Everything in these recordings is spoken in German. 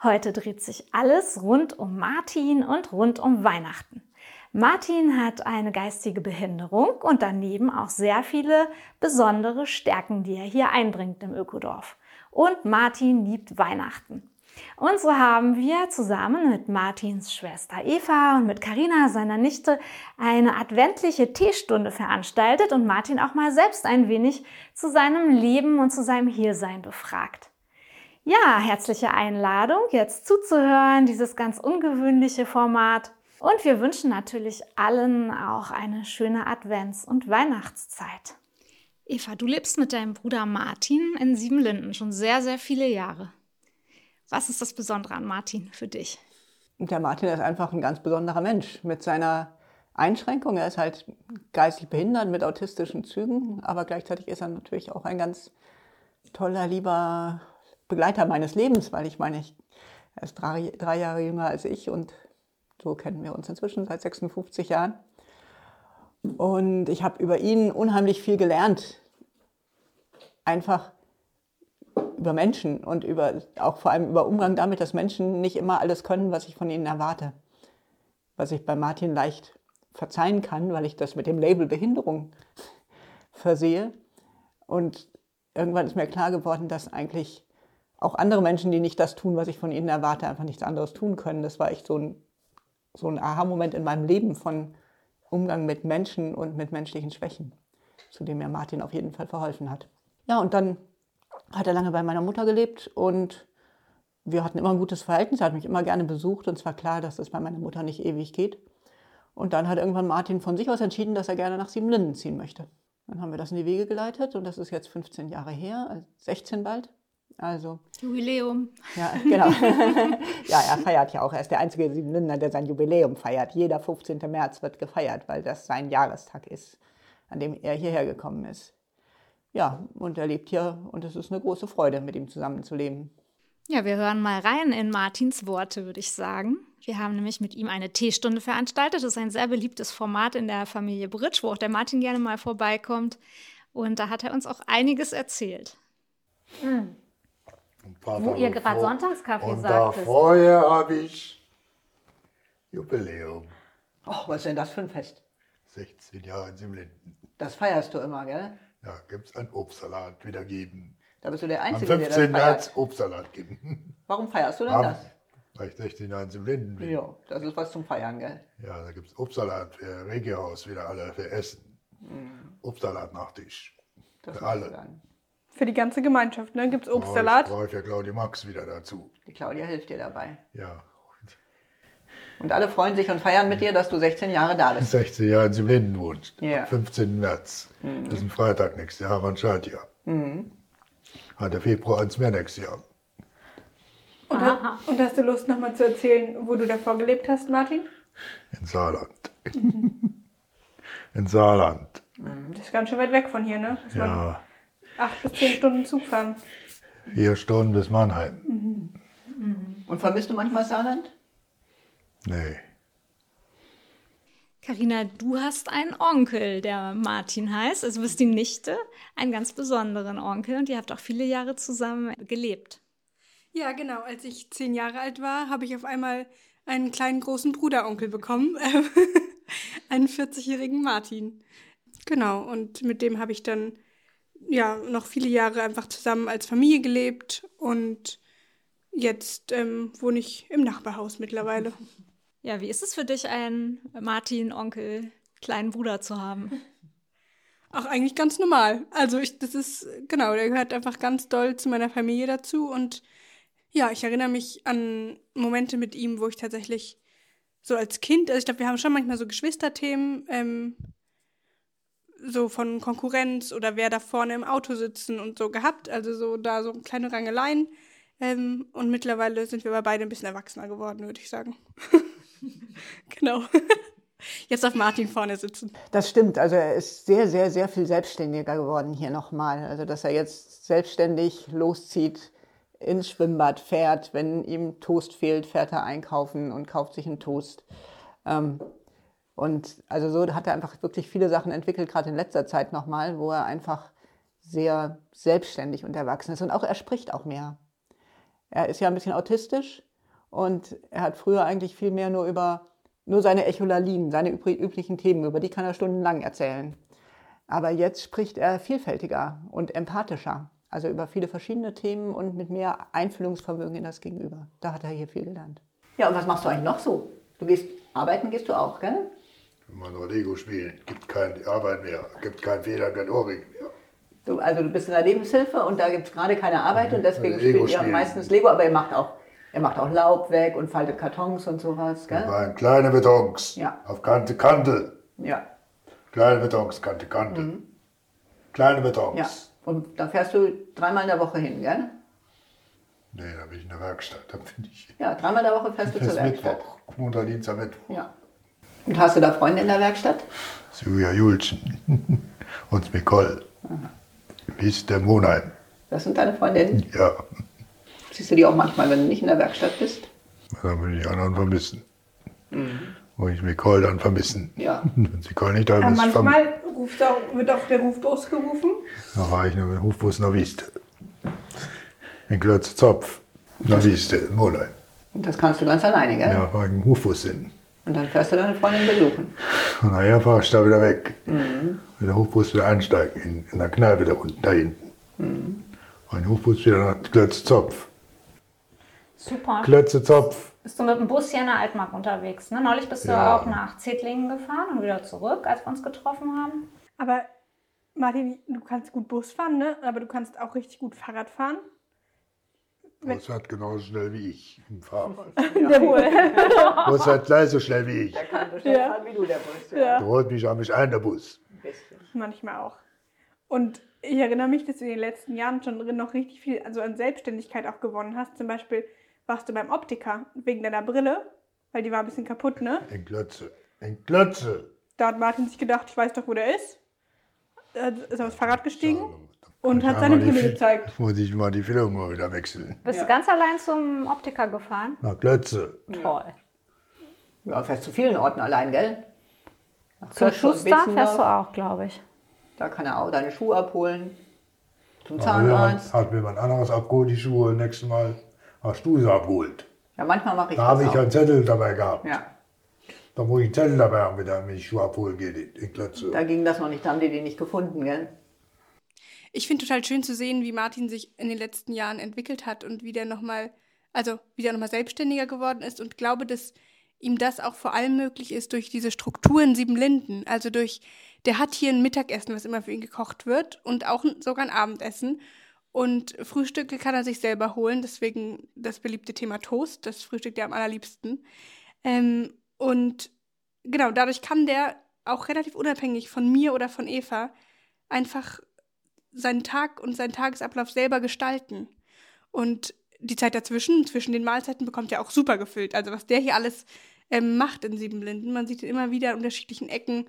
Heute dreht sich alles rund um Martin und rund um Weihnachten. Martin hat eine geistige Behinderung und daneben auch sehr viele besondere Stärken, die er hier einbringt im Ökodorf. Und Martin liebt Weihnachten. Und so haben wir zusammen mit Martins Schwester Eva und mit Karina, seiner Nichte, eine adventliche Teestunde veranstaltet und Martin auch mal selbst ein wenig zu seinem Leben und zu seinem Hiersein befragt. Ja, herzliche Einladung, jetzt zuzuhören, dieses ganz ungewöhnliche Format. Und wir wünschen natürlich allen auch eine schöne Advents- und Weihnachtszeit. Eva, du lebst mit deinem Bruder Martin in Siebenlinden schon sehr, sehr viele Jahre. Was ist das Besondere an Martin für dich? Der Martin ist einfach ein ganz besonderer Mensch mit seiner Einschränkung. Er ist halt geistig behindert mit autistischen Zügen, aber gleichzeitig ist er natürlich auch ein ganz toller, lieber Begleiter meines Lebens, weil ich meine, ich, er ist drei, drei Jahre jünger als ich und so kennen wir uns inzwischen seit 56 Jahren. Und ich habe über ihn unheimlich viel gelernt. Einfach über Menschen und über, auch vor allem über Umgang damit, dass Menschen nicht immer alles können, was ich von ihnen erwarte. Was ich bei Martin leicht verzeihen kann, weil ich das mit dem Label Behinderung versehe. Und irgendwann ist mir klar geworden, dass eigentlich auch andere Menschen, die nicht das tun, was ich von ihnen erwarte, einfach nichts anderes tun können. Das war echt so ein, so ein Aha-Moment in meinem Leben von Umgang mit Menschen und mit menschlichen Schwächen, zu dem mir Martin auf jeden Fall verholfen hat. Ja, und dann hat er lange bei meiner Mutter gelebt und wir hatten immer ein gutes Verhältnis. Er hat mich immer gerne besucht und es war klar, dass das bei meiner Mutter nicht ewig geht. Und dann hat irgendwann Martin von sich aus entschieden, dass er gerne nach Siebenlinden ziehen möchte. Dann haben wir das in die Wege geleitet und das ist jetzt 15 Jahre her, 16 bald. Also Jubiläum. Ja, genau. ja, er feiert ja auch. Er ist der einzige Siebenlinder, der sein Jubiläum feiert. Jeder 15. März wird gefeiert, weil das sein Jahrestag ist, an dem er hierher gekommen ist. Ja, und er lebt hier und es ist eine große Freude, mit ihm zusammenzuleben. Ja, wir hören mal rein in Martins Worte, würde ich sagen. Wir haben nämlich mit ihm eine Teestunde veranstaltet. Das ist ein sehr beliebtes Format in der Familie Britsch, wo auch der Martin gerne mal vorbeikommt. Und da hat er uns auch einiges erzählt. Mhm. Wo ihr gerade Sonntagskaffee und sagt. Und vorher habe ich Jubiläum. Ach, was ist denn das für ein Fest? 16 Jahre in Simlinden. Das feierst du immer, gell? Ja, gibt es einen Obstsalat wieder geben. Da bist du der Einzige, Am 15. der das März Obstsalat geben. Warum feierst du denn Am, das? Weil ich 16 Jahre in Simlinden bin. Ja, das ist was zum Feiern, gell? Ja, da gibt es Obstsalat für Regiohaus wieder alle für Essen. Mhm. Obstsalat Nachtisch. Das für alle. Für die ganze Gemeinschaft, ne? Gibt es Obstsalat? Oh, ich brauche ja Claudia Max wieder dazu. Die Claudia hilft dir dabei. Ja. Und alle freuen sich und feiern mit dir, dass du 16 Jahre da bist. 16 Jahre in Simlinden wohnst. Ja. 15. März. Mhm. Das ist ein Freitag nächstes Jahr, man schaut ja. Mhm. Hat der Februar ans Meer nächstes Jahr. Und, und, hast du Lust, nochmal zu erzählen, wo du davor gelebt hast, Martin? In Saarland. in Saarland. Mhm. Das ist ganz schön weit weg von hier, ne? Dass ja. Acht bis zehn Stunden Zug fahren. Vier Stunden bis Mannheim. Mhm. Mhm. Und vermisst du manchmal Saarland? Nee. Carina, du hast einen Onkel, der Martin heißt. Also bist die Nichte, einen ganz besonderen Onkel und ihr habt auch viele Jahre zusammen gelebt. Ja, genau. Als ich zehn Jahre alt war, habe ich auf einmal einen kleinen großen Bruderonkel bekommen, einen 40-jährigen Martin. Genau, und mit dem habe ich dann ja noch viele Jahre einfach zusammen als Familie gelebt und jetzt ähm, wohne ich im Nachbarhaus mittlerweile. Ja, wie ist es für dich, einen Martin, Onkel, kleinen Bruder zu haben? Auch eigentlich ganz normal. Also ich, das ist, genau, der gehört einfach ganz doll zu meiner Familie dazu und ja, ich erinnere mich an Momente mit ihm, wo ich tatsächlich so als Kind, also ich glaube, wir haben schon manchmal so Geschwisterthemen, ähm, so von Konkurrenz oder wer da vorne im Auto sitzen und so gehabt. Also so da so kleine Rangeleien. Ähm, und mittlerweile sind wir aber beide ein bisschen erwachsener geworden, würde ich sagen. genau. Jetzt auf Martin vorne sitzen. Das stimmt. Also er ist sehr, sehr, sehr viel selbstständiger geworden hier nochmal. Also dass er jetzt selbstständig loszieht, ins Schwimmbad fährt. Wenn ihm Toast fehlt, fährt er einkaufen und kauft sich einen Toast. Ähm, und also so hat er einfach wirklich viele Sachen entwickelt, gerade in letzter Zeit nochmal, wo er einfach sehr selbstständig und erwachsen ist. Und auch er spricht auch mehr. Er ist ja ein bisschen autistisch und er hat früher eigentlich viel mehr nur über nur seine Echolalien, seine üblichen Themen, über die kann er stundenlang erzählen. Aber jetzt spricht er vielfältiger und empathischer, also über viele verschiedene Themen und mit mehr Einfühlungsvermögen in das Gegenüber. Da hat er hier viel gelernt. Ja, und was machst du eigentlich noch so? Du gehst arbeiten, gehst du auch, gell? Wenn man nur Lego spielt, gibt keine Arbeit mehr, gibt kein Feder, kein Ohrring mehr. Du, also du bist in der Lebenshilfe und da gibt es gerade keine Arbeit und deswegen spielt ihr meistens Lego, aber ihr macht auch er macht auch Laub weg und faltet Kartons und sowas, gell? Waren kleine Betons. Ja. Auf Kante, Kante. Ja. Kleine Betons, Kante, Kante. Mhm. Kleine Betons. Ja. Und da fährst du dreimal in der Woche hin, gell? Nee, da bin ich in der Werkstatt. Da bin ich. Ja, dreimal in der Woche fährst du zur Werkstatt. Mittwoch, Montag, Dienstag, Mittwoch. Ja. Und hast du da Freunde in der Werkstatt? Julia Julchen und Nicole. Wie ist der Monheim? Das sind deine Freundinnen? Ja. Siehst du die auch manchmal, wenn du nicht in der Werkstatt bist? Dann würde ich die anderen vermissen. Mhm. Wo ich Nicole dann vermissen. Ja. Wenn Nicole nicht da ist. manchmal ruft auch, wird auch der Rufbus gerufen. Da war ich nur mit dem Rufbus nach Wieste. In Klötze Zopf. Nach Wieste, Molein. Und das kannst du ganz alleine, gell? Ja, war ich im Rufbus hin. Und dann fährst du deine Freundin besuchen. Und nachher fahre ich da wieder weg. Mhm. Mit der Hochbus wieder einsteigen, in, in der Kneipe da unten, da hinten. Mhm. Und den Hochbus wieder nach Klötze Zopf. Super. Klötze Zopf. Bist du mit dem Bus hier in der Altmark unterwegs? Ne? Neulich bist ja. du auch nach Zedlingen gefahren und wieder zurück, als wir uns getroffen haben. Aber Martin, du kannst gut Bus fahren, ne? aber du kannst auch richtig gut Fahrrad fahren. Bus fährt genauso schnell wie ich im Fahrrad. Der wohl. Bus fährt gleich so schnell wie ich. Der kann so schnell ja. fahren wie du, der Bus. Ja. Ja. Der holt mich an mich ein, der Bus. Manchmal auch. Und ich erinnere mich, dass du in den letzten Jahren schon noch richtig viel also an Selbstständigkeit auch gewonnen hast. Zum Beispiel warst du beim Optiker wegen deiner Brille, weil die war ein bisschen kaputt, ne? In Klötze. In Klötze. Da hat Martin sich gedacht, ich weiß doch, wo der ist. Er ist aufs Fahrrad gestiegen und hat seine Brille gezeigt. Muss ich mal die Füllung mal wieder wechseln. Bist ja. du ganz allein zum Optiker gefahren? Nach Klötze. Toll. Ja, fährst zu vielen Orten allein, gell? Zum Schuster fährst du auch, glaube ich. Da kann er auch deine Schuhe abholen. Zum Zahnarzt. Hat mir jemand anderes abgeholt, die Schuhe, nächstes Mal hast du sie abgeholt. Ja, manchmal mache ich da das Da habe ich einen Zettel dabei gehabt. Ja. Da muss ich einen Zettel dabei haben, wenn ich Schuhe abholen gehe, in Klötze. Da ging das noch nicht, da haben die den nicht gefunden, gell? Ich finde total schön zu sehen, wie Martin sich in den letzten Jahren entwickelt hat und wie der nochmal, also wie der nochmal selbstständiger geworden ist und glaube, dass ihm das auch vor allem möglich ist durch diese Strukturen Sieben Linden. Also durch, der hat hier ein Mittagessen, was immer für ihn gekocht wird und auch sogar ein Abendessen. Und Frühstücke kann er sich selber holen, deswegen das beliebte Thema Toast, das frühstückt er am allerliebsten. Ähm, und genau, dadurch kann der auch relativ unabhängig von mir oder von Eva einfach seinen Tag und seinen Tagesablauf selber gestalten. Und die Zeit dazwischen, zwischen den Mahlzeiten, bekommt er auch super gefüllt. Also was der hier alles ähm, macht in Siebenlinden, man sieht ihn immer wieder in unterschiedlichen Ecken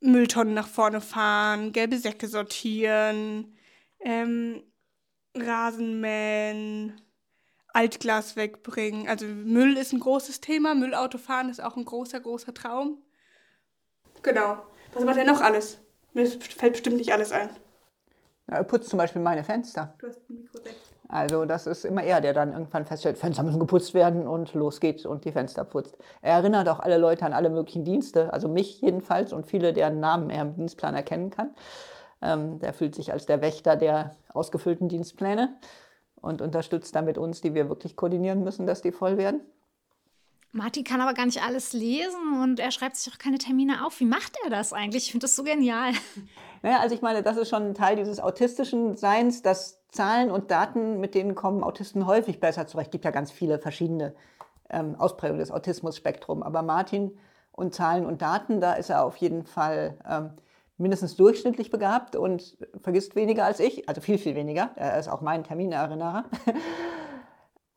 Mülltonnen nach vorne fahren, gelbe Säcke sortieren, ähm, Rasenmähen, Altglas wegbringen. Also Müll ist ein großes Thema, Müllautofahren ist auch ein großer, großer Traum. Genau. Was macht er noch alles? Mir fällt bestimmt nicht alles ein. Er putzt zum Beispiel meine Fenster. Du hast ein Mikro Also das ist immer er, der dann irgendwann feststellt, Fenster müssen geputzt werden und los geht's und die Fenster putzt. Er erinnert auch alle Leute an alle möglichen Dienste, also mich jedenfalls und viele, deren Namen er im Dienstplan erkennen kann. Ähm, der fühlt sich als der Wächter der ausgefüllten Dienstpläne und unterstützt damit uns, die wir wirklich koordinieren müssen, dass die voll werden. Martin kann aber gar nicht alles lesen und er schreibt sich auch keine Termine auf. Wie macht er das eigentlich? Ich finde das so genial. Naja, also ich meine, das ist schon ein Teil dieses autistischen Seins, dass Zahlen und Daten, mit denen kommen Autisten häufig besser zurecht. Es gibt ja ganz viele verschiedene ähm, Ausprägungen des Autismus-Spektrum. Aber Martin und Zahlen und Daten, da ist er auf jeden Fall ähm, mindestens durchschnittlich begabt und vergisst weniger als ich, also viel, viel weniger. Er ist auch mein Terminerinnerer.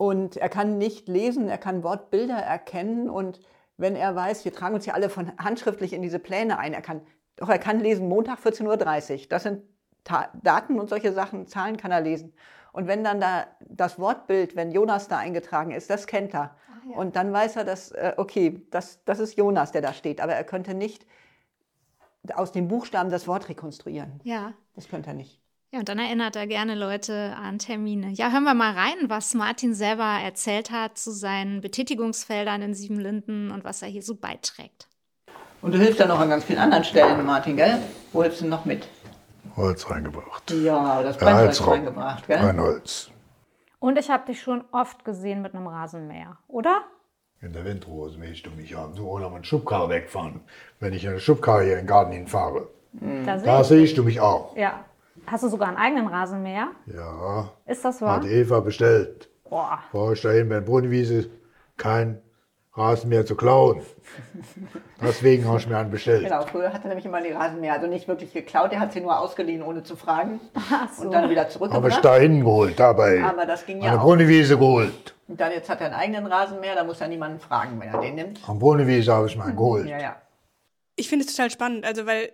Und er kann nicht lesen, er kann Wortbilder erkennen und wenn er weiß, wir tragen uns ja alle von handschriftlich in diese Pläne ein. Er kann, doch er kann lesen, Montag 14.30 Uhr. Das sind Ta Daten und solche Sachen, Zahlen kann er lesen. Und wenn dann da das Wortbild, wenn Jonas da eingetragen ist, das kennt er. Ja. Und dann weiß er, dass, äh, okay, das, das ist Jonas, der da steht. Aber er könnte nicht aus den Buchstaben das Wort rekonstruieren. Ja. Das könnte er nicht. Ja, und dann erinnert er gerne Leute an Termine. Ja, hören wir mal rein, was Martin selber erzählt hat zu seinen Betätigungsfeldern in Siebenlinden und was er hier so beiträgt. Und du hilfst dann noch an ganz vielen anderen Stellen, Martin, gell? Wo hilfst du noch mit? Holz reingebracht. Ja, das Brennholz ja, reingebracht, gell? Brennholz. Und ich habe dich schon oft gesehen mit einem Rasenmäher, oder? In der Windrose mähst du mich an. So, oder mein Schubkarre wegfahren. Wenn ich eine Schubkarre hier in den Garten hinfahre. Da, da siehst du mich auch. Ja. Hast du sogar einen eigenen Rasenmäher? Ja. Ist das wahr? Hat Eva bestellt. Boah. War ich dahin der Brunnenwiese kein Rasenmäher zu klauen. Deswegen habe ich mir einen bestellt. Genau, früher hat er nämlich immer die Rasenmäher, also nicht wirklich geklaut, er hat sie nur ausgeliehen, ohne zu fragen. So. Und dann wieder zurückgebracht. Habe ich da hinten geholt, dabei. Aber das ging ja Eine Brunnenwiese geholt. Und dann jetzt hat er einen eigenen Rasenmäher, da muss er niemanden fragen, wenn er den nimmt. Am Brunnenwiese habe ich meinen geholt. Ja, ja. Ich finde es total spannend, also weil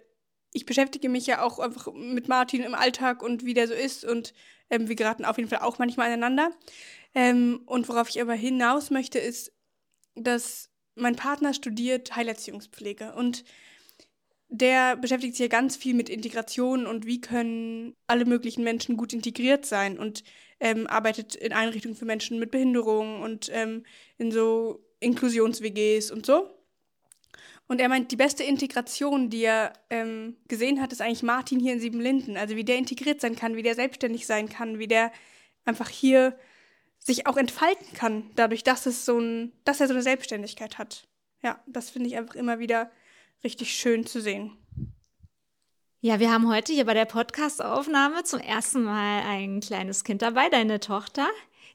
ich beschäftige mich ja auch einfach mit Martin im Alltag und wie der so ist und ähm, wir geraten auf jeden Fall auch manchmal aneinander. Ähm, und worauf ich aber hinaus möchte, ist, dass mein Partner studiert Heilerziehungspflege und der beschäftigt sich ja ganz viel mit Integration und wie können alle möglichen Menschen gut integriert sein und ähm, arbeitet in Einrichtungen für Menschen mit Behinderung und ähm, in so Inklusions-WGs und so. Und er meint, die beste Integration, die er ähm, gesehen hat, ist eigentlich Martin hier in Siebenlinden. Also wie der integriert sein kann, wie der selbstständig sein kann, wie der einfach hier sich auch entfalten kann, dadurch, dass es so ein, dass er so eine Selbstständigkeit hat. Ja, das finde ich einfach immer wieder richtig schön zu sehen. Ja, wir haben heute hier bei der Podcast-Aufnahme zum ersten Mal ein kleines Kind dabei, deine Tochter.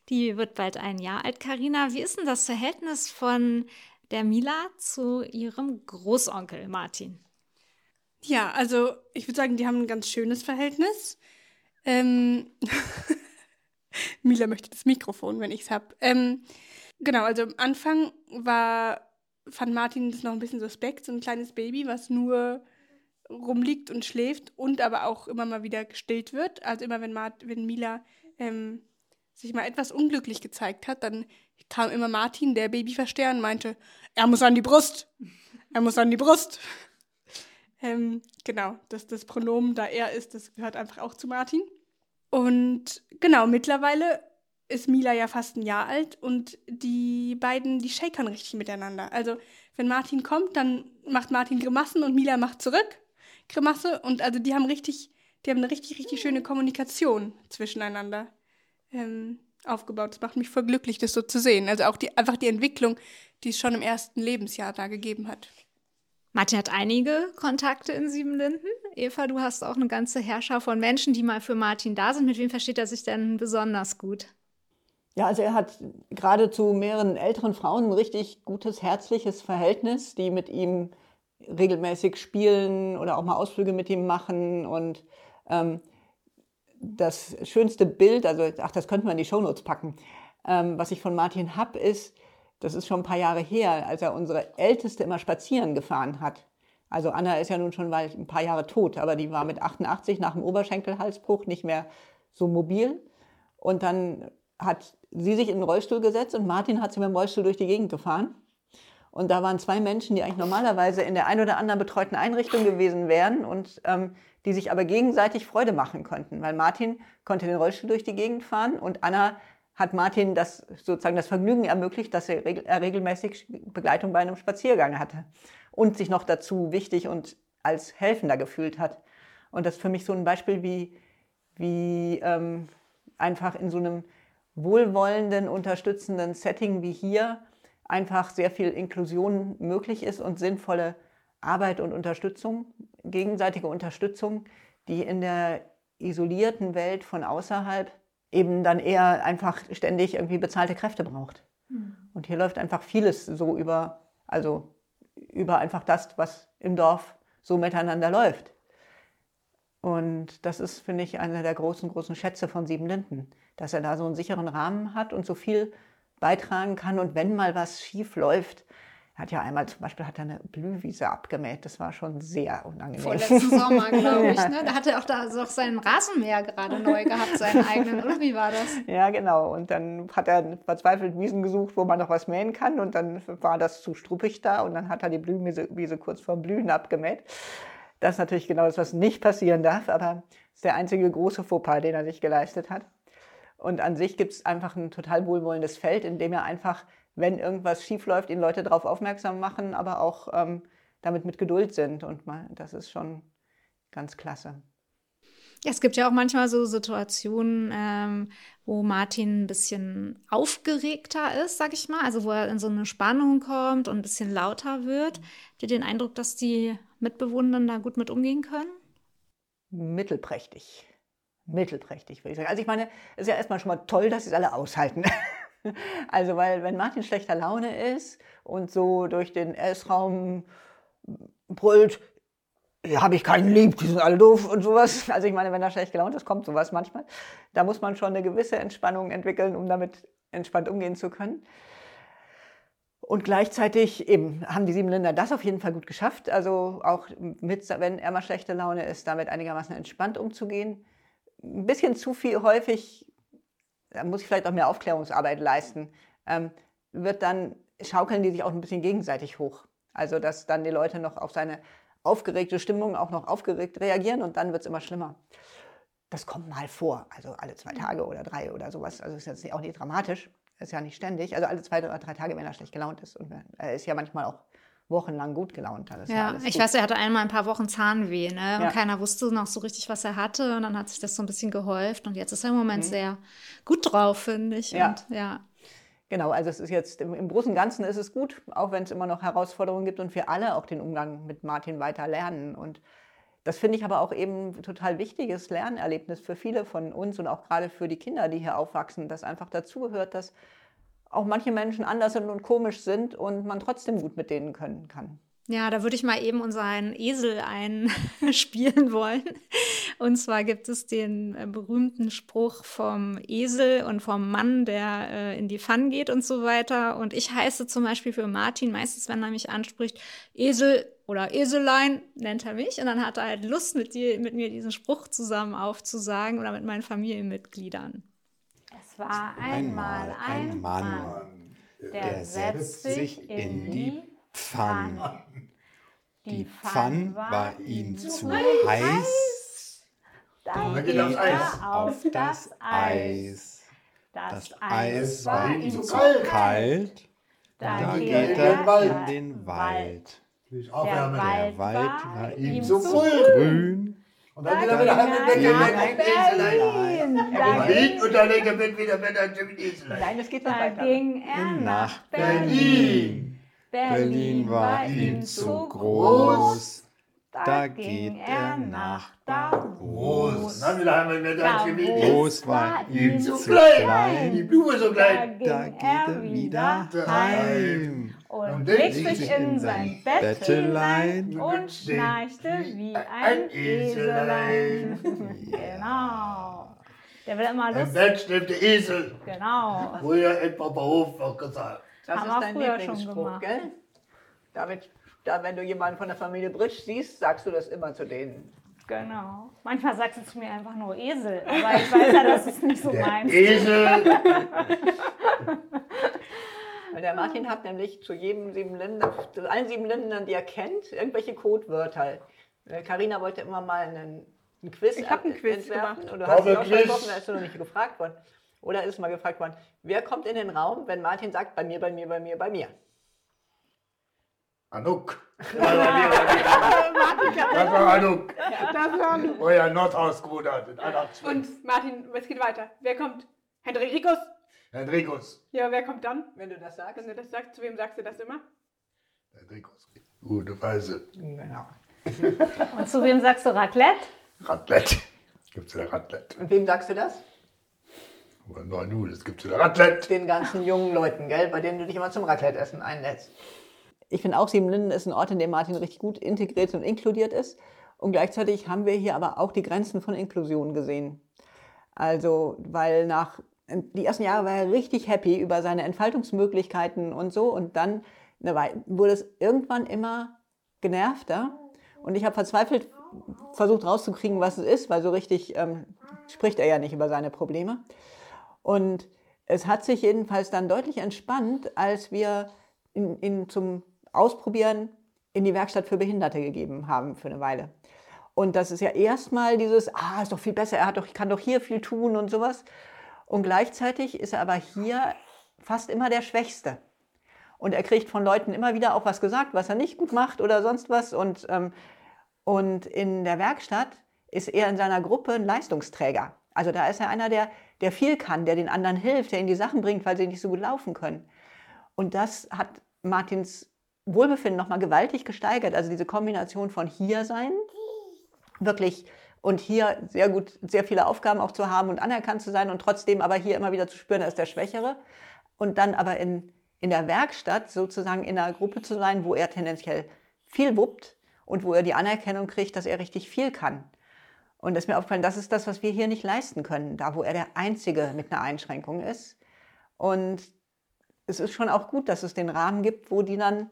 Die wird bald ein Jahr alt, Karina. Wie ist denn das Verhältnis von der Mila zu ihrem Großonkel Martin? Ja, also ich würde sagen, die haben ein ganz schönes Verhältnis. Ähm Mila möchte das Mikrofon, wenn ich es habe. Ähm, genau, also am Anfang war, fand Martin das noch ein bisschen suspekt, so ein kleines Baby, was nur rumliegt und schläft und aber auch immer mal wieder gestillt wird. Also immer wenn, Mart wenn Mila ähm, sich mal etwas unglücklich gezeigt hat, dann kam immer Martin, der Babyversteher, und meinte, er muss an die Brust. Er muss an die Brust. ähm, genau, das, das Pronomen, da er ist, das gehört einfach auch zu Martin. Und genau, mittlerweile ist Mila ja fast ein Jahr alt und die beiden, die shakern richtig miteinander. Also, wenn Martin kommt, dann macht Martin Grimassen und Mila macht zurück Grimasse. Und also, die haben richtig, die haben eine richtig, richtig schöne Kommunikation zwischeneinander ähm, aufgebaut. Das macht mich voll glücklich, das so zu sehen. Also auch die, einfach die Entwicklung, die es schon im ersten Lebensjahr da gegeben hat. Martin hat einige Kontakte in Siebenlinden. Eva, du hast auch eine ganze Herrscher von Menschen, die mal für Martin da sind. Mit wem versteht er sich denn besonders gut? Ja, also er hat gerade zu mehreren älteren Frauen ein richtig gutes, herzliches Verhältnis, die mit ihm regelmäßig spielen oder auch mal Ausflüge mit ihm machen. Und ähm, das schönste Bild, also ach, das könnten wir in die Shownotes packen, ähm, was ich von Martin habe, ist, das ist schon ein paar Jahre her, als er unsere Älteste immer spazieren gefahren hat. Also Anna ist ja nun schon ein paar Jahre tot, aber die war mit 88 nach dem Oberschenkelhalsbruch nicht mehr so mobil. Und dann hat sie sich in den Rollstuhl gesetzt und Martin hat sie mit dem Rollstuhl durch die Gegend gefahren. Und da waren zwei Menschen, die eigentlich normalerweise in der ein oder anderen betreuten Einrichtung gewesen wären und ähm, die sich aber gegenseitig Freude machen konnten, weil Martin konnte den Rollstuhl durch die Gegend fahren und Anna hat Martin das sozusagen das Vergnügen ermöglicht, dass er, regel, er regelmäßig Begleitung bei einem Spaziergang hatte und sich noch dazu wichtig und als Helfender gefühlt hat. Und das ist für mich so ein Beispiel, wie, wie ähm, einfach in so einem wohlwollenden, unterstützenden Setting wie hier einfach sehr viel Inklusion möglich ist und sinnvolle Arbeit und Unterstützung, gegenseitige Unterstützung, die in der isolierten Welt von außerhalb eben dann eher einfach ständig irgendwie bezahlte Kräfte braucht. Mhm. Und hier läuft einfach vieles so über, also über einfach das, was im Dorf so miteinander läuft. Und das ist, finde ich, einer der großen, großen Schätze von Siebenlinden, dass er da so einen sicheren Rahmen hat und so viel beitragen kann. Und wenn mal was schief läuft, Er hat ja einmal zum Beispiel hat er eine Blühwiese abgemäht. Das war schon sehr unangenehm. Vorletzten Sommer, glaube ich. Ne? Da hat er auch da also auch seinen Rasenmäher gerade neu gehabt, seinen eigenen. Oder wie war das? Ja, genau. Und dann hat er verzweifelt Wiesen gesucht, wo man noch was mähen kann. Und dann war das zu struppig da. Und dann hat er die Blühwiese kurz vor Blühen abgemäht. Das ist natürlich genau das, was nicht passieren darf. Aber das ist der einzige große Fauxpas, den er sich geleistet hat. Und an sich gibt es einfach ein total wohlwollendes Feld, in dem er einfach wenn irgendwas schief läuft, ihn Leute darauf aufmerksam machen, aber auch ähm, damit mit Geduld sind. Und mal, das ist schon ganz klasse. Ja, es gibt ja auch manchmal so Situationen, ähm, wo Martin ein bisschen aufgeregter ist, sag ich mal, also wo er in so eine Spannung kommt und ein bisschen lauter wird. Habt ihr den Eindruck, dass die Mitbewohner da gut mit umgehen können? Mittelprächtig. Mittelprächtig, würde ich sagen. Also ich meine, es ist ja erstmal schon mal toll, dass sie es alle aushalten. Also, weil wenn Martin schlechter Laune ist und so durch den Essraum brüllt, habe ich keinen lieb, die sind alle doof und sowas. Also ich meine, wenn er schlecht gelaunt ist, kommt sowas manchmal. Da muss man schon eine gewisse Entspannung entwickeln, um damit entspannt umgehen zu können. Und gleichzeitig eben haben die Siebenländer das auf jeden Fall gut geschafft. Also auch mit, wenn er mal schlechte Laune ist, damit einigermaßen entspannt umzugehen. Ein bisschen zu viel häufig da muss ich vielleicht auch mehr Aufklärungsarbeit leisten, ähm, wird dann schaukeln die sich auch ein bisschen gegenseitig hoch. Also dass dann die Leute noch auf seine aufgeregte Stimmung auch noch aufgeregt reagieren und dann wird es immer schlimmer. Das kommt mal vor, also alle zwei Tage oder drei oder sowas. Also ist jetzt auch nicht dramatisch, ist ja nicht ständig. Also alle zwei oder drei Tage, wenn er schlecht gelaunt ist. Und er ist ja manchmal auch wochenlang gut gelaunt. ja, ja ich gut. weiß, er hatte einmal ein paar Wochen Zahnweh, ne? Und ja. keiner wusste noch so richtig, was er hatte. Und dann hat sich das so ein bisschen gehäuft. Und jetzt ist er im Moment mhm. sehr gut drauf, finde ich. Ja. Und, ja. Genau, also es ist jetzt im, im Großen und Ganzen ist es gut, auch wenn es immer noch Herausforderungen gibt und wir alle auch den Umgang mit Martin weiter lernen. Und das finde ich aber auch eben ein total wichtiges Lernerlebnis für viele von uns und auch gerade für die Kinder, die hier aufwachsen, dass einfach dazugehört, dass auch manche Menschen anders sind und komisch sind und man trotzdem gut mit denen können kann. Ja, da würde ich mal eben unseren Esel einspielen wollen. Und zwar gibt es den äh, berühmten Spruch vom Esel und vom Mann, der äh, in die Pfanne geht und so weiter. Und ich heiße zum Beispiel für Martin meistens, wenn er mich anspricht, Esel oder Eselein nennt er mich. Und dann hat er halt Lust, mit, dir, mit mir diesen Spruch zusammen aufzusagen oder mit meinen Familienmitgliedern. War einmal ein Mann, der setzt sich in die Pfanne. Die Pfanne war ihm zu heiß. Da geht er auf das Eis. Das Eis war ihm zu kalt. Da geht er in den Wald. Der Wald war ihm zu grün. Und dann wieder mit Berlin. Berlin und dann legt er mit wieder mit einem Esel. Nein, das geht noch weiter. ging er nach Berlin. Berlin war ihm zu groß. Da geht er nach Davos. Dann wieder haben wir Davos war ihm zu klein. Die Blume so klein. Da geht er wieder heim und legt sich in sein Bettelein und schnarchte wie ein Eselein. genau. Der will immer Lust. Im Bett steht der Esel. Genau. Früher in Papahof auch gesagt. Das Haben ist dein Lieblingsspruch, gell? Damit, da, wenn du jemanden von der Familie Britsch siehst, sagst du das immer zu denen. Genau. Manchmal sagst du zu mir einfach nur Esel, aber ich weiß ja, dass es nicht so meinst. Esel! Weil der Martin hat nämlich zu jedem sieben Länder, zu allen sieben Ländern, die er kennt, irgendwelche Codewörter. Karina wollte immer mal einen, einen Quiz Ich habe einen Quiz entwerfen. gemacht. Und du hast dich auch schon Wochen, da ist du noch nicht gefragt worden. Oder ist mal gefragt worden, wer kommt in den Raum, wenn Martin sagt, bei mir, bei mir, bei mir, bei mir? Anuk. Das war Anuk. Das war Anuk. Euer Nordhausbruder. Und Martin, es geht weiter. Wer kommt? Hendrikus? Hendrikus. Ja, wer kommt dann? Wenn du das sagst. Wenn du das sagst, zu wem sagst du das immer? Hendrikus. Gute Weise. Genau. Und zu wem sagst du Raclette? Raclette. Gibt's ja Raclette. Und wem sagst du das? Na nu, das gibt's ja Raclette. Den ganzen jungen Leuten, gell, bei denen du dich immer zum Raclette-Essen einlädst. Ich finde auch, Siebenlinden ist ein Ort, in dem Martin richtig gut integriert und inkludiert ist. Und gleichzeitig haben wir hier aber auch die Grenzen von Inklusion gesehen. Also, weil nach die ersten Jahre war er richtig happy über seine Entfaltungsmöglichkeiten und so. Und dann Weile, wurde es irgendwann immer genervter. Und ich habe verzweifelt versucht rauszukriegen, was es ist, weil so richtig ähm, spricht er ja nicht über seine Probleme. Und es hat sich jedenfalls dann deutlich entspannt, als wir ihn, ihn zum Ausprobieren in die Werkstatt für Behinderte gegeben haben für eine Weile. Und das ist ja erstmal dieses, ah, ist doch viel besser, er hat doch, kann doch hier viel tun und sowas. Und gleichzeitig ist er aber hier fast immer der Schwächste. Und er kriegt von Leuten immer wieder auch was gesagt, was er nicht gut macht oder sonst was. Und, ähm, und in der Werkstatt ist er in seiner Gruppe ein Leistungsträger. Also da ist er einer, der, der viel kann, der den anderen hilft, der ihnen die Sachen bringt, weil sie nicht so gut laufen können. Und das hat Martins Wohlbefinden nochmal gewaltig gesteigert. Also diese Kombination von hier sein, wirklich und hier sehr gut, sehr viele Aufgaben auch zu haben und anerkannt zu sein und trotzdem aber hier immer wieder zu spüren, er ist der Schwächere. Und dann aber in, in der Werkstatt sozusagen in einer Gruppe zu sein, wo er tendenziell viel wuppt und wo er die Anerkennung kriegt, dass er richtig viel kann. Und es ist mir aufgefallen, das ist das, was wir hier nicht leisten können, da wo er der Einzige mit einer Einschränkung ist. Und es ist schon auch gut, dass es den Rahmen gibt, wo die dann,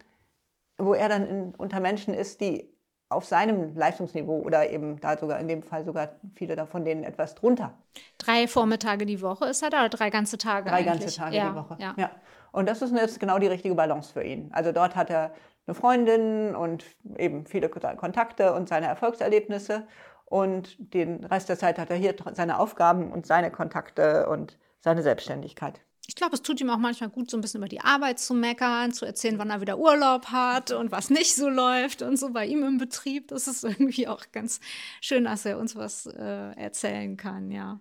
wo er dann in, unter Menschen ist, die auf seinem Leistungsniveau oder eben da sogar in dem Fall sogar viele davon denen etwas drunter. Drei Vormittage die Woche ist er da oder drei ganze Tage? Drei eigentlich? ganze Tage ja, die Woche. Ja. ja. Und das ist jetzt genau die richtige Balance für ihn. Also dort hat er eine Freundin und eben viele Kontakte und seine Erfolgserlebnisse. Und den Rest der Zeit hat er hier seine Aufgaben und seine Kontakte und seine Selbstständigkeit. Ich glaube, es tut ihm auch manchmal gut, so ein bisschen über die Arbeit zu meckern, zu erzählen, wann er wieder Urlaub hat und was nicht so läuft und so bei ihm im Betrieb. Das ist irgendwie auch ganz schön, dass er uns was äh, erzählen kann, ja.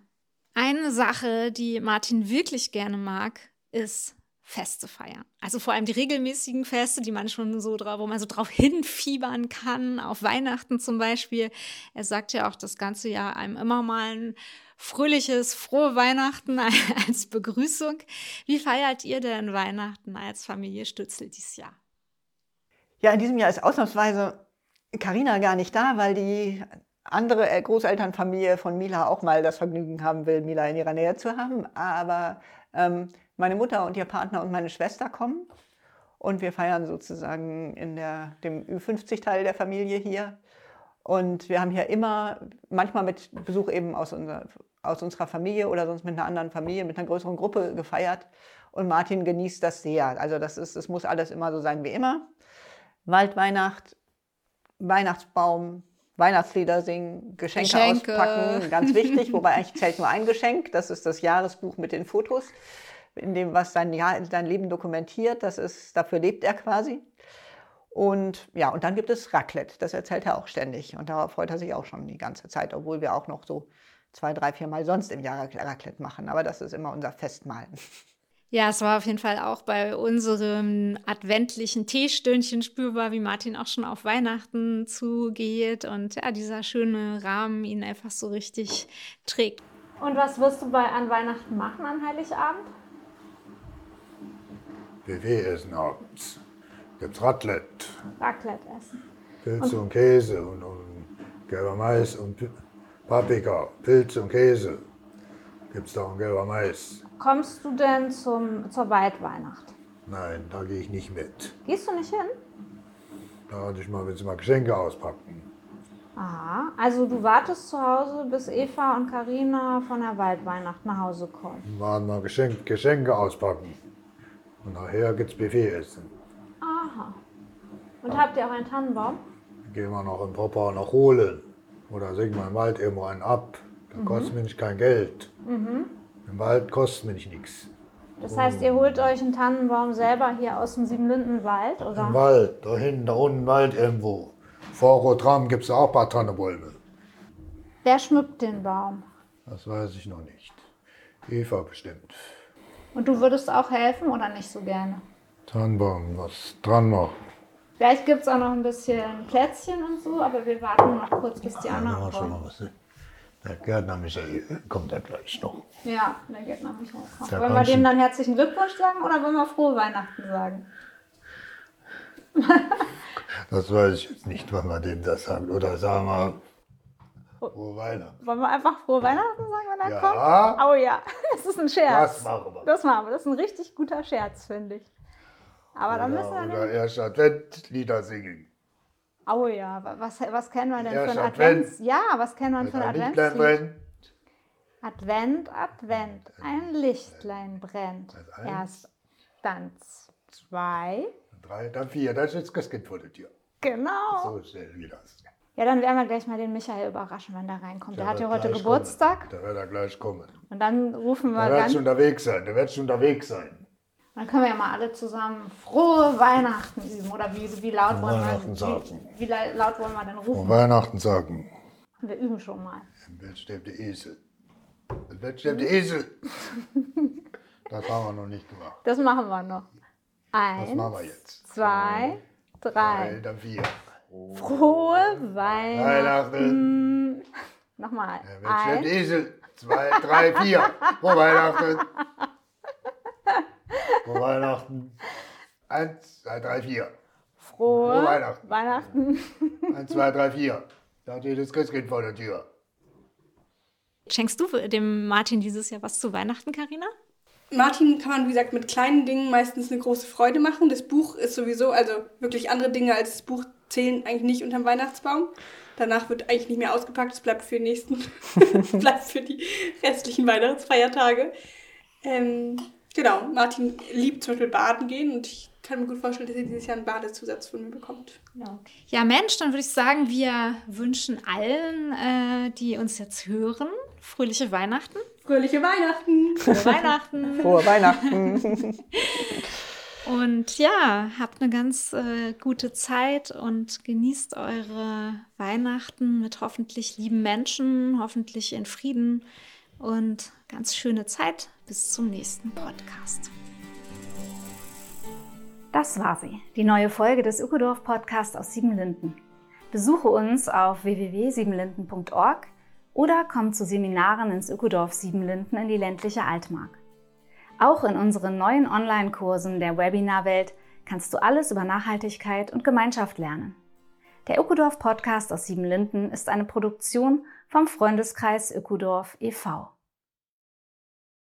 Eine Sache, die Martin wirklich gerne mag, ist Feste feiern. Also vor allem die regelmäßigen Feste, die man schon so drauf, wo man so drauf hinfiebern kann, auf Weihnachten zum Beispiel. Er sagt ja auch das ganze Jahr einem immer mal ein fröhliches, frohe Weihnachten als Begrüßung. Wie feiert ihr denn Weihnachten als Familie Stützel dieses Jahr? Ja, in diesem Jahr ist ausnahmsweise Karina gar nicht da, weil die andere Großelternfamilie von Mila auch mal das Vergnügen haben will, Mila in ihrer Nähe zu haben. Aber ähm, meine Mutter und ihr Partner und meine Schwester kommen. Und wir feiern sozusagen in der, dem Ü50-Teil der Familie hier. Und wir haben hier immer, manchmal mit Besuch eben aus, unser, aus unserer Familie oder sonst mit einer anderen Familie, mit einer größeren Gruppe gefeiert. Und Martin genießt das sehr. Also das ist, es muss alles immer so sein wie immer. Waldweihnacht, Weihnachtsbaum, Weihnachtslieder singen, Geschenke, Geschenke, auspacken, ganz wichtig, wobei eigentlich zählt nur ein Geschenk, das ist das Jahresbuch mit den Fotos in dem, was sein, Jahr, sein Leben dokumentiert. Das ist, dafür lebt er quasi. Und ja, und dann gibt es Raclette, das erzählt er auch ständig. Und darauf freut er sich auch schon die ganze Zeit, obwohl wir auch noch so zwei, drei, vier Mal sonst im Jahr Raclette machen. Aber das ist immer unser Festmahl. Ja, es war auf jeden Fall auch bei unserem adventlichen Teestündchen spürbar, wie Martin auch schon auf Weihnachten zugeht und ja, dieser schöne Rahmen ihn einfach so richtig trägt. Und was wirst du bei an Weihnachten machen an Heiligabend? Buffet essen abends. Gibt's Raclette. Raclette essen. Pilze und, und Käse und, und gelber Mais und Paprika. Pilze und Käse. Gibt's da auch gelber Mais. Kommst du denn zum, zur Waldweihnacht? Nein, da gehe ich nicht mit. Gehst du nicht hin? Da hatte ich mal, wenn sie mal Geschenke auspacken. Aha, also du wartest zu Hause, bis Eva und Karina von der Waldweihnacht nach Hause kommen. Wir waren mal Geschenk, Geschenke auspacken. Und nachher gibt's Buffet essen. Aha. Und habt ihr auch einen Tannenbaum? Gehen wir noch im Papa noch holen. Oder sägen wir im Wald irgendwo einen ab. Da mhm. kostet mich kein Geld. Mhm. Im Wald kostet mich nichts. Das heißt, ihr holt euch einen Tannenbaum selber hier aus dem Siebenlindenwald, oder? Im Wald, da hinten, da unten Wald irgendwo. Vor Rotram gibt es auch ein paar Tannenbäume. Wer schmückt den Baum? Das weiß ich noch nicht. Eva bestimmt. Und du würdest auch helfen oder nicht so gerne? Tannenbaum, was dran machen. Vielleicht gibt es auch noch ein bisschen Plätzchen und so, aber wir warten noch kurz, bis die ja, anderen kommen. Der Gärtner Michael kommt ja gleich noch. Ja, der Gärtner Michael kommt. Der wollen wir dem dann herzlichen Glückwunsch sagen oder wollen wir frohe Weihnachten sagen? das weiß ich jetzt nicht, wann man dem das sagt. Oder sagen wir Frohe Weihnachten. Wollen wir einfach frohe Weihnachten sagen, wenn er ja. kommt? Oh ja, das ist ein Scherz. Das machen wir. Das machen wir. Das ist ein richtig guter Scherz, finde ich. Aber dann müssen wir Oder erst Advent Lieder singen. Oh ja, wa- was, was kennen wir denn Erst für ein Advent. Advents... Ja, was kennen wir denn für ein Adventslied? brennt. Advent, Advent, ein Lichtlein brennt. Erst dann zwei. Drei, dann vier, dann ist das Christkind vor der Tür. Genau. So schnell wie das. Ja, dann werden wir gleich mal den Michael überraschen, wenn der reinkommt. Der, hat ja heute Geburtstag. Kommen. Der wird er gleich kommen. Und dann rufen wir Der wird schon unterwegs sein. Der wird schon unterwegs sein. Dann können wir ja mal alle zusammen frohe Weihnachten üben. Oder wie, wie laut wollen wir wie, wie la- laut wollen wir denn rufen? Weihnachten sagen. Wir üben schon mal. Im Bett steht der Esel. Im Bett steht der Esel. Das haben wir noch nicht gemacht. Das machen wir noch. Das Eins, machen wir jetzt. zwei, Drei, drei. dann vier. Frohe Weihnachten. Weihnachten. Nochmal. Im Bett steht der Esel. Zwei, drei, vier. Vor Weihnachten. Vor Weihnachten. Eins, zwei, drei, vier. frohe Frohe Weihnachten. Weihnachten. Eins, zwei, drei, vier. Da steht das Christkind vor der Tür. Schenkst du dem Martin dieses Jahr was zu Weihnachten, Karina? Martin kann man, wie gesagt, mit kleinen Dingen meistens eine große Freude machen. Das Buch ist sowieso, also wirklich andere Dinge als das Buch zählen eigentlich nicht unterm Weihnachtsbaum. Danach wird eigentlich nicht mehr ausgepackt, es bleibt für den nächsten, bleibt für die restlichen Weihnachtsfeiertage. Ähm, genau, Martin liebt zum Beispiel baden gehen und ich kann mir gut vorstellen, dass er dieses Jahr einen Badezusatz von mir bekommt. Ja, Mensch, dann würde ich sagen, wir wünschen allen, äh, die uns jetzt hören, fröhliche Weihnachten. Fröhliche Weihnachten! Frohe Weihnachten. Frohe Weihnachten. Und ja, habt eine ganz äh, gute Zeit und genießt eure Weihnachten mit hoffentlich lieben Menschen, hoffentlich in Frieden und ganz schöne Zeit. Bis zum nächsten Podcast. Das war sie, die neue Folge des Ökodorf Podcasts aus Siebenlinden. Besuche uns auf www.siebenlinden.org oder komm zu Seminaren ins Ökodorf Siebenlinden in die ländliche Altmark. Auch in unseren neuen Online-Kursen der Webinarwelt kannst du alles über Nachhaltigkeit und Gemeinschaft lernen. Der Ökodorf Podcast aus Siebenlinden ist eine Produktion vom Freundeskreis Ökodorf e.V.